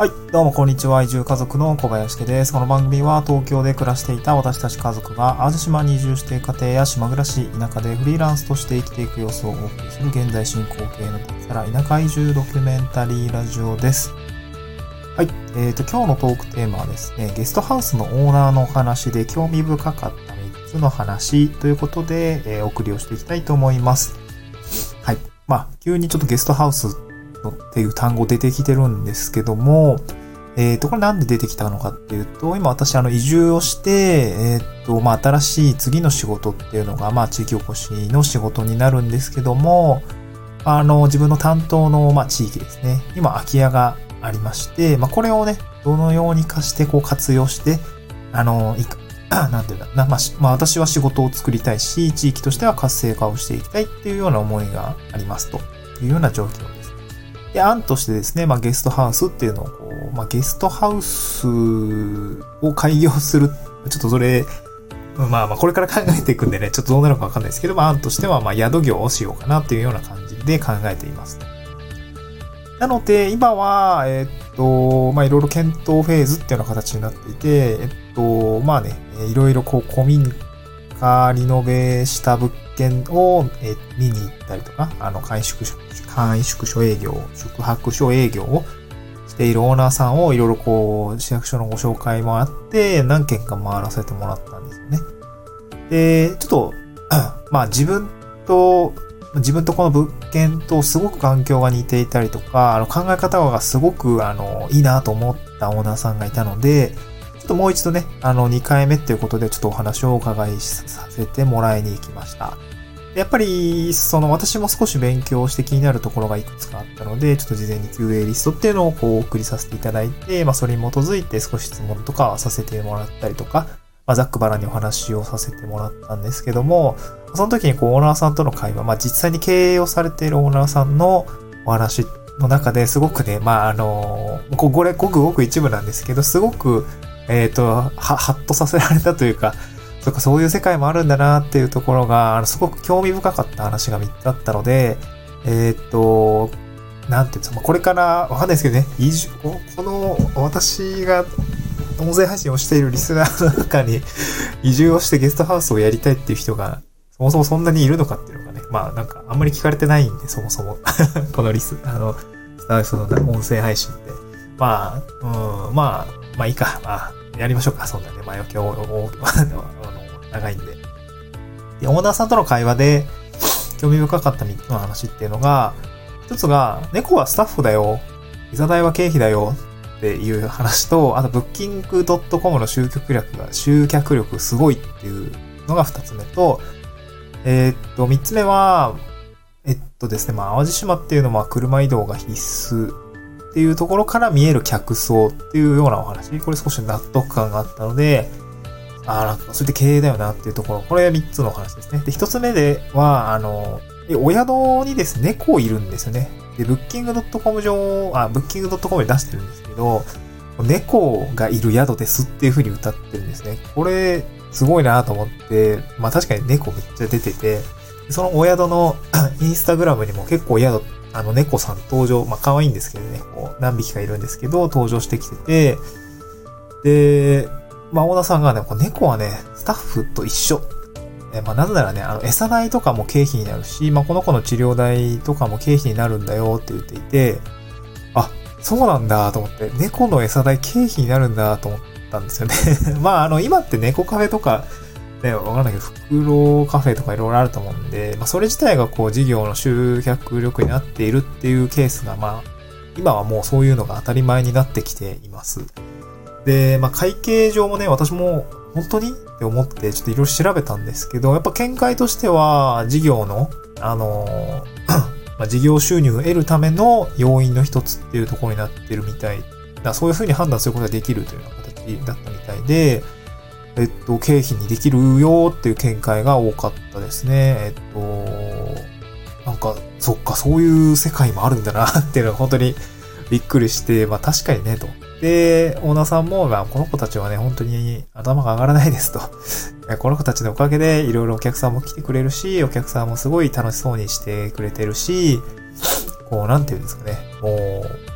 はい。どうも、こんにちは。移住家族の小林家です。この番組は東京で暮らしていた私たち家族が淡路島に移住して家庭や島暮らし、田舎でフリーランスとして生きていく様子をお送りする現在進行形の脱サラ田舎移住ドキュメンタリーラジオです。はい。えっ、と、今日のトークテーマはですね、ゲストハウスのオーナーのお話で興味深かった3つの話ということで、えーお送りをしていきたいと思います。はい。まあ、急にちょっとゲストハウスのっていう単語出てきてるんですけども、えっ、と、これなんで出てきたのかっていうと、今私あの移住をして、えっ、と、まあ新しい次の仕事っていうのが、まあ地域おこしの仕事になるんですけども、あの、自分の担当の、まあ地域ですね。今空き家がありまして、まあこれをね、どのようにかしてこう活用して、あの、い なんていうんだな、まあ、まあ私は仕事を作りたいし、地域としては活性化をしていきたいっていうような思いがありますというような状況です。で、案としてですね、まあ、ゲストハウスっていうのをこう、まあ、ゲストハウスを開業する。ちょっとそれ、まあまあ、これから考えていくんでね、ちょっとどうなるかわかんないですけど、まあ、案としては、まあ、宿業をしようかなっていうような感じで考えています。なので、今は、えっと、まあ、いろいろ検討フェーズっていうような形になっていて、えっと、まあね、いろいろこう、古民家リノベした物件を、え見に行ったりとか、あの、簡易宿所、簡易宿所営業、宿泊所営業をしているオーナーさんをいろいろこう、市役所のご紹介もあって、何件か回らせてもらったんですよね。で、ちょっと、まあ自分と、自分とこの物件とすごく環境が似ていたりとか、あの考え方がすごくあのいいなと思ったオーナーさんがいたので、ともう一度ね、あの2回目っていうことでちょっとお話をお伺いさせてもらいに行きました。やっぱり、その私も少し勉強して気になるところがいくつかあったので、ちょっと事前に QA リストっていうのをこうお送りさせていただいて、まあそれに基づいて少し質問とかさせてもらったりとか、まあざっくばらんにお話をさせてもらったんですけども、その時にこうオーナーさんとの会話、まあ実際に経営をされているオーナーさんのお話の中ですごくね、まああの、これごくごく一部なんですけど、すごく、えっ、と、は、はっとさせられたというか、そか、そういう世界もあるんだなっていうところが、あの、すごく興味深かった話が3つあったので、えっ、と、なんていうんですか、これから、わかんないですけどね、移住、この、私が、音声配信をしているリスナーの中に、移住をしてゲストハウスをやりたいっていう人が、そもそもそんなにいるのかっていうのがね、まあなんかあんまり聞かれてないんで、そもそも。このリス、あの、スターその音声配信って。まあ、うん、まあ、まあいいか、まあ、やりましょうか、そんなね。まあ、今日、お あの、長いんで。で、オーナーさんとの会話で、興味深かった3つの話っていうのが、一つが、猫はスタッフだよ。ビザ代は経費だよ。っていう話と、あと、ブッキング .com の集客力が、集客力すごいっていうのが二つ目と、えーっと、三つ目は、えっとですね、まあ、淡路島っていうのは車移動が必須っていうところから見える客層っていうようなお話。これ少し納得感があったので、ああ、なんか、それで経営だよなっていうところ。これ三つのお話ですね。で、一つ目では、あの、お宿にですね、猫いるんですよね。で、ブッキング .com 上、あ、ブッキング .com で出してるんですけど、猫がいる宿ですっていう風に歌ってるんですね。これ、すごいなと思って、まあ確かに猫めっちゃ出てて、そのお宿の インスタグラムにも結構宿、あの猫さん登場、まあ可愛いんですけどね、こう何匹かいるんですけど、登場してきてて、で、まあオーナーさんがね、こう猫はね、スタッフと一緒。えまあなぜならね、あの餌代とかも経費になるし、まあこの子の治療代とかも経費になるんだよって言っていて、あ、そうなんだと思って、猫の餌代経費になるんだと思ったんですよね。まああの今って猫カフェとか、ね、わかんないけど、袋カフェとかいろいろあると思うんで、まあそれ自体がこう事業の集客力になっているっていうケースが、まあ今はもうそういうのが当たり前になってきています。で、まあ会計上もね、私も本当にって思ってちょっといろいろ調べたんですけど、やっぱ見解としては事業の、あの ま、事業収入を得るための要因の一つっていうところになってるみたい。だそういうふうに判断することができるというような形だったみたいで、えっと、経費にできるよっていう見解が多かったですね。えっと、なんか、そっか、そういう世界もあるんだなっていうのが本当にびっくりして、まあ確かにね、と。で、オーナーさんも、まあ、この子たちはね、本当に頭が上がらないですと。この子たちのおかげで、いろいろお客さんも来てくれるし、お客さんもすごい楽しそうにしてくれてるし、こう、なんていうんですかね、もう、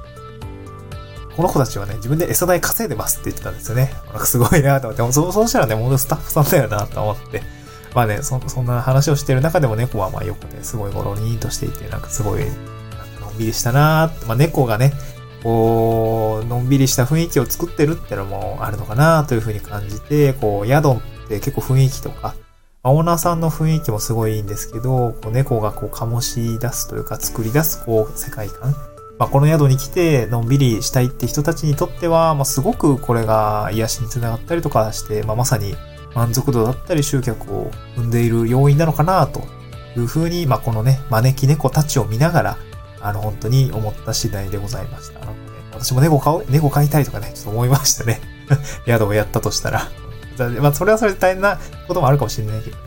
この子たちはね、自分で餌代稼いでますって言ってたんですよね。なんかすごいなと思って、そうそうしたらね、もうスタッフさんだよなと思って。まあね、そそんな話をしてる中でも猫はまあ横ですごいゴロリンとしていて、なんかすごい、のんびりしたなーまあ猫がね、こう、のんびりした雰囲気を作ってるってのもあるのかなというふうに感じて、こう、宿って結構雰囲気とか、オーナーさんの雰囲気もすごいいいんですけど、こう猫がこう醸し出すというか作り出すこう世界観。まあ、この宿に来てのんびりしたいって人たちにとっては、まあ、すごくこれが癒しにつながったりとかして、まあ、まさに満足度だったり集客を生んでいる要因なのかなというふうに、まあ、このね、招き猫たちを見ながら、あの、本当に思った次第でございました。ね、私も猫飼う、猫飼いたいとかね、ちょっと思いましたね。宿をやったとしたら。まあ、それはそれで大変なこともあるかもしれないけどね。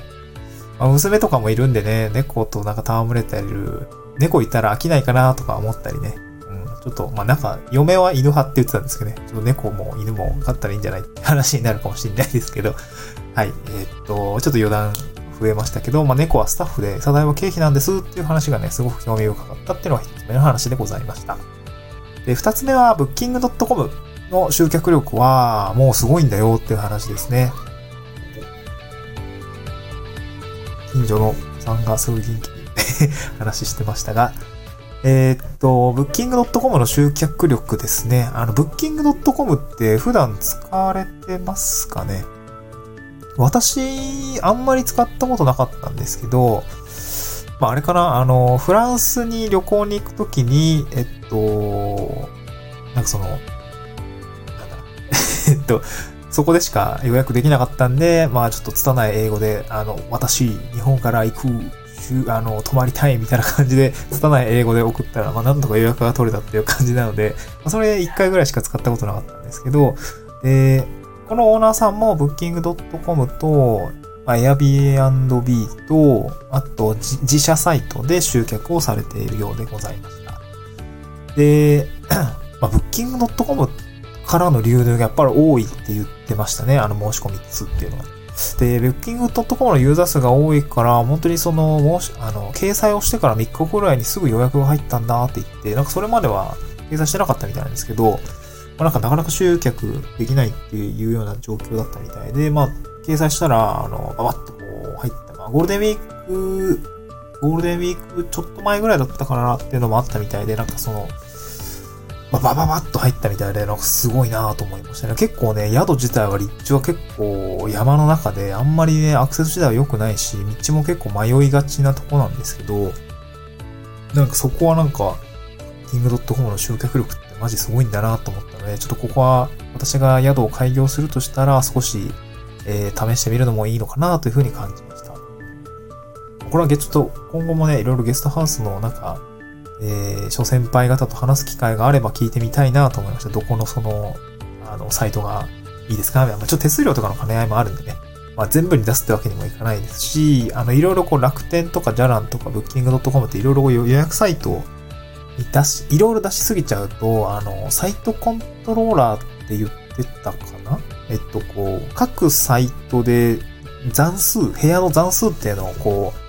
まあ、娘とかもいるんでね、猫となんか戯れてる猫いたら飽きないかなとか思ったりね。うん、ちょっと、まあなんか、嫁は犬派って言ってたんですけどね、ちょっと猫も犬も飼ったらいいんじゃないって話になるかもしれないですけど、はい、えー、っと、ちょっと余談増えましたけど、まあ猫はスタッフで、サダイは経費なんですっていう話がね、すごく興味深かったっていうのが一つ目の話でございました。で、二つ目は、ブッキングドットコムの集客力は、もうすごいんだよっていう話ですね。近所のさんがすごい元気 話してましたが、えー、っと、ブッキングドットコムの集客力ですね。あの、ブッキングドットコムって普段使われてますかね？私、あんまり使ったことなかったんですけど、まあ、あれかな、あの、フランスに旅行に行くときに、えっと、なんかその、なんだ、えっと、そこでしか予約できなかったんで、まあちょっと拙い英語で、あの、私、日本から行くあの、泊まりたいみたいな感じで、拙い英語で送ったら、まあ、なんとか予約が取れたっていう感じなので、まあ、それ1回ぐらいしか使ったことなかったんですけど、で、このオーナーさんも Booking.com と、まあ、Airbnb と、あと自社サイトで集客をされているようでございました。で、まあ、Booking.com からの流入がやっぱり多いって言ってましたね。あの申し込み数っていうのが。で、Booking.com のユーザー数が多いから、本当にその、もし、あの、掲載をしてから3日ぐらいにすぐ予約が入ったんだって言って、なんかそれまでは掲載してなかったみたいなんですけど、まあ、なんかなかなか集客できないっていうような状況だったみたいで、まあ、掲載したら、あの、ばばっとこう入った。まあ、ゴールデンウィーク、ゴールデンウィークちょっと前ぐらいだったかなっていうのもあったみたいで、なんかその、まあ、バババッと入ったみたいで、なんかすごいなと思いましたね。結構ね、宿自体は立地は結構山の中で、あんまりね、アクセス自体は良くないし、道も結構迷いがちなとこなんですけど、なんかそこはなんか、キングドットコムの集客力ってマジすごいんだなと思ったので、ちょっとここは私が宿を開業するとしたら少し、えー、試してみるのもいいのかなというふうに感じました。これはちょっと今後もね、いろいろゲストハウスのなんか、えー、諸先輩方と話す機会があれば聞いてみたいなと思いました。どこのその、あの、サイトがいいですか？まあ、ちょっと手数料とかの兼ね合いもあるんでね。まあ、全部に出すってわけにもいかないですし、あの、いろいろこう楽天とかジャランとかブッキング .com っていろいろ予約サイトに出し、いろいろ出しすぎちゃうと、あの、サイトコントローラーって言ってたかな？えっと、こう、各サイトで残数、部屋の残数っていうのをこう、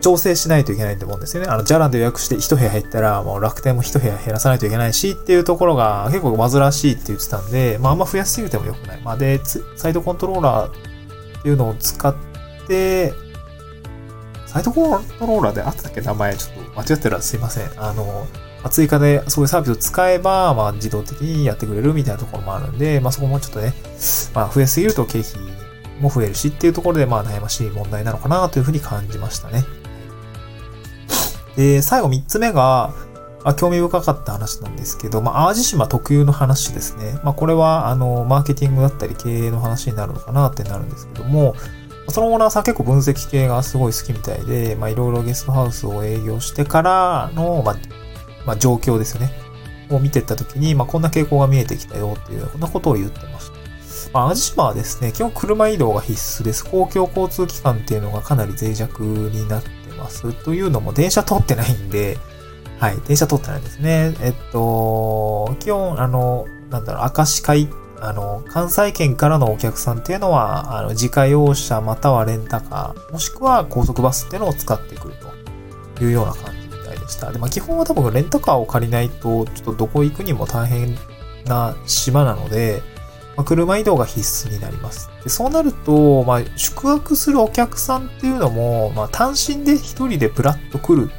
調整しないといけないと思うんですよね。あの、ジャランで予約して一部屋入ったら、もう楽天も一部屋減らさないといけないしっていうところが結構煩わしいって言ってたんで、まああんま増やしすぎても良くない。まあで、サイトコントローラーっていうのを使って、サイトコントローラーであったっけ名前ちょっと間違ってたらすいません。あの、追加でそういうサービスを使えば、まあ自動的にやってくれるみたいなところもあるんで、まあそこもちょっとね、まあ増やすぎると経費も増えるしっていうところでまあ悩ましい問題なのかなというふうに感じましたね。で、最後3つ目が、あ、興味深かった話なんですけど、まあ、淡路島特有の話ですね。まあ、これは、あの、マーケティングだったり経営の話になるのかなってなるんですけども、そのオーナーさん結構分析系がすごい好きみたいで、まあ、いろいろゲストハウスを営業してからの、まあ、まあ、状況ですよね。を見てった時に、まあ、こんな傾向が見えてきたよっていう、こんなことを言ってました。まあ、淡路島はですね、基本車移動が必須です。公共交通機関っていうのがかなり脆弱になってます。というのも電車通ってないんで、はい、電車通ってないんですね。えっと、基本、あの、なんだろう、明石海、あの、関西圏からのお客さんっていうのは、あの、自家用車またはレンタカー、もしくは高速バスっていうのを使ってくるというような感じみたいでした。で、まあ基本は多分レンタカーを借りないと、ちょっとどこ行くにも大変な島なので、まあ、車移動が必須になります。でそうなると、まあ、宿泊するお客さんっていうのも、まあ、単身で一人でプラッと来る、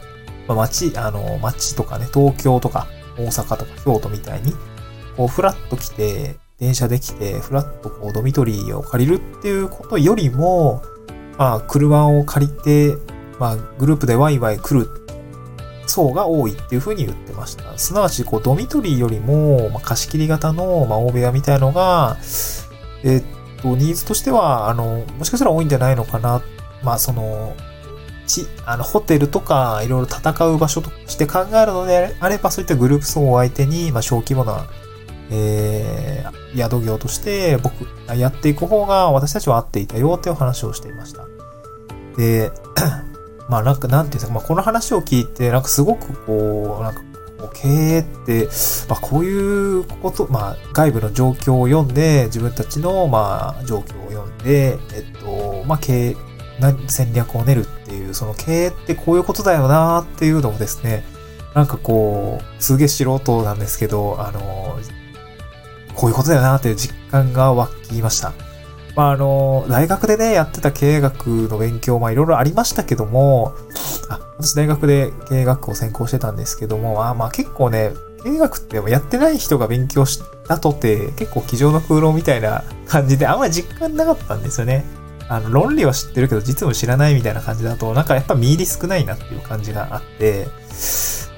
まあ、街、あの、街とかね、東京とか大阪とか京都みたいに、こう、フラッと来て、電車で来て、フラッとこう、ドミトリーを借りるっていうことよりも、まあ、車を借りて、まあ、グループでワイワイ来る層が多いっていうふうに言ってました。すなわち、こう、ドミトリーよりも、まあ、貸し切り型の、まあ、大部屋みたいのが、えっと、ニーズとしては、あの、もしかしたら多いんじゃないのかな。まあ、その、ち、あの、ホテルとか、いろいろ戦う場所として考えるのであれば、そういったグループ層を相手に、まあ、小規模な、えー、宿業として僕、やっていく方が私たちは合っていたよっていう話をしていました。で、まあなんか、なんていうか、まあこの話を聞いて、なんかすごくこう、なんか、経営って、まあこういうこと、まあ外部の状況を読んで、自分たちの、まあ状況を読んで、えっと、まあ経営、戦略を練るっていう、その経営ってこういうことだよなっていうのをですね、なんかこう、すげえ素人なんですけど、あの、こういうことだよなっていう実感が湧きました。まあ、あの、大学でね、やってた経営学の勉強、まあ、いろいろありましたけども、あ、私大学で経営学を専攻してたんですけども、あまあ結構ね、経営学ってやってない人が勉強したとて、結構机上の空論みたいな感じで、あんまり実感なかったんですよね。あの、論理は知ってるけど、実務知らないみたいな感じだと、なんかやっぱ見入り少ないなっていう感じがあって、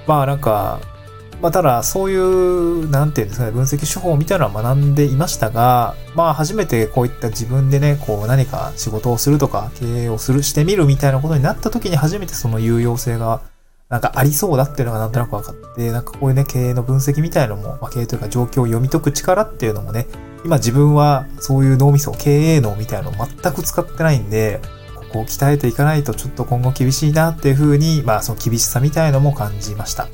まあなんか、まあ、ただ、そういう、なんていうんですかね、分析手法みたいなのは学んでいましたが、まあ、初めてこういった自分でね、こう何か仕事をするとか、経営をする、してみるみたいなことになった時に初めてその有用性が、なんかありそうだっていうのがなんとなく分かって、なんかこういうね、経営の分析みたいのも、まあ、経営というか状況を読み解く力っていうのもね、今自分はそういう脳みそ、経営脳みたいなのを全く使ってないんで、ここを鍛えていかないとちょっと今後厳しいなっていうふうに、まあその厳しさみたいのも感じました。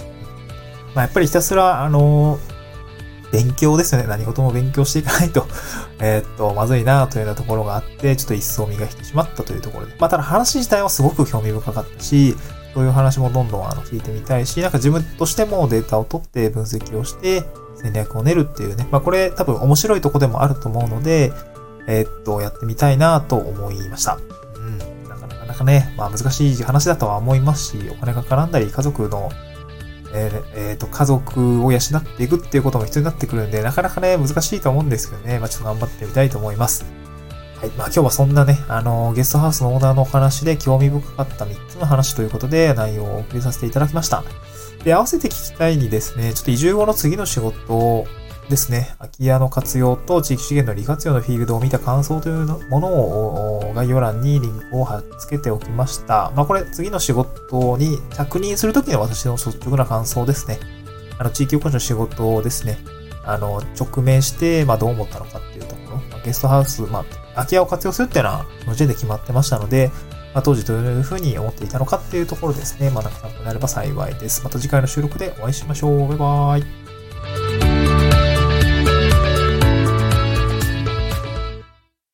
まあ、やっぱりひたすら、あの勉強ですよね。何事も勉強していかないと えっと、まずいなというようなところがあって、ちょっと一層身が引き締まったというところで。まあ、ただ話自体はすごく興味深かったし、そういう話もどんどんあの聞いてみたいし、なんか自分としてもデータを取って分析をして戦略を練るっていうね。まあ、これ多分面白いとこでもあると思うので、えー、っと、やってみたいなと思いました。うん。なかなかね、まあ難しい話だとは思いますし、お金が絡んだり、家族のえーえー、と、家族を養っていくっていうことも必要になってくるんで、なかなかね、難しいと思うんですけどね、まあ、ちょっと頑張ってみたいと思います。はい。まあ、今日はそんなね、あの、ゲストハウスのオーナーのお話で興味深かった3つの話ということで、内容をお送りさせていただきました。で、合わせて聞きたいにですね、ちょっと移住後の次の仕事をですね、空き家の活用と地域資源の利活用のフィールドを見た感想というものを概要欄にリンクを貼っ付けておきました。まあこれ次の仕事に着任するときの私の率直な感想ですね。あの地域おこしの仕事をですね、あの直面して、まあどう思ったのかっていうところ、まあ、ゲストハウス、まあ空き家を活用するっていうのはその時点で決まってましたので、まあ、当時どういうふうに思っていたのかっていうところですね。まあ、なかなかなれば幸いです。また次回の収録でお会いしましょう。バイバーイ。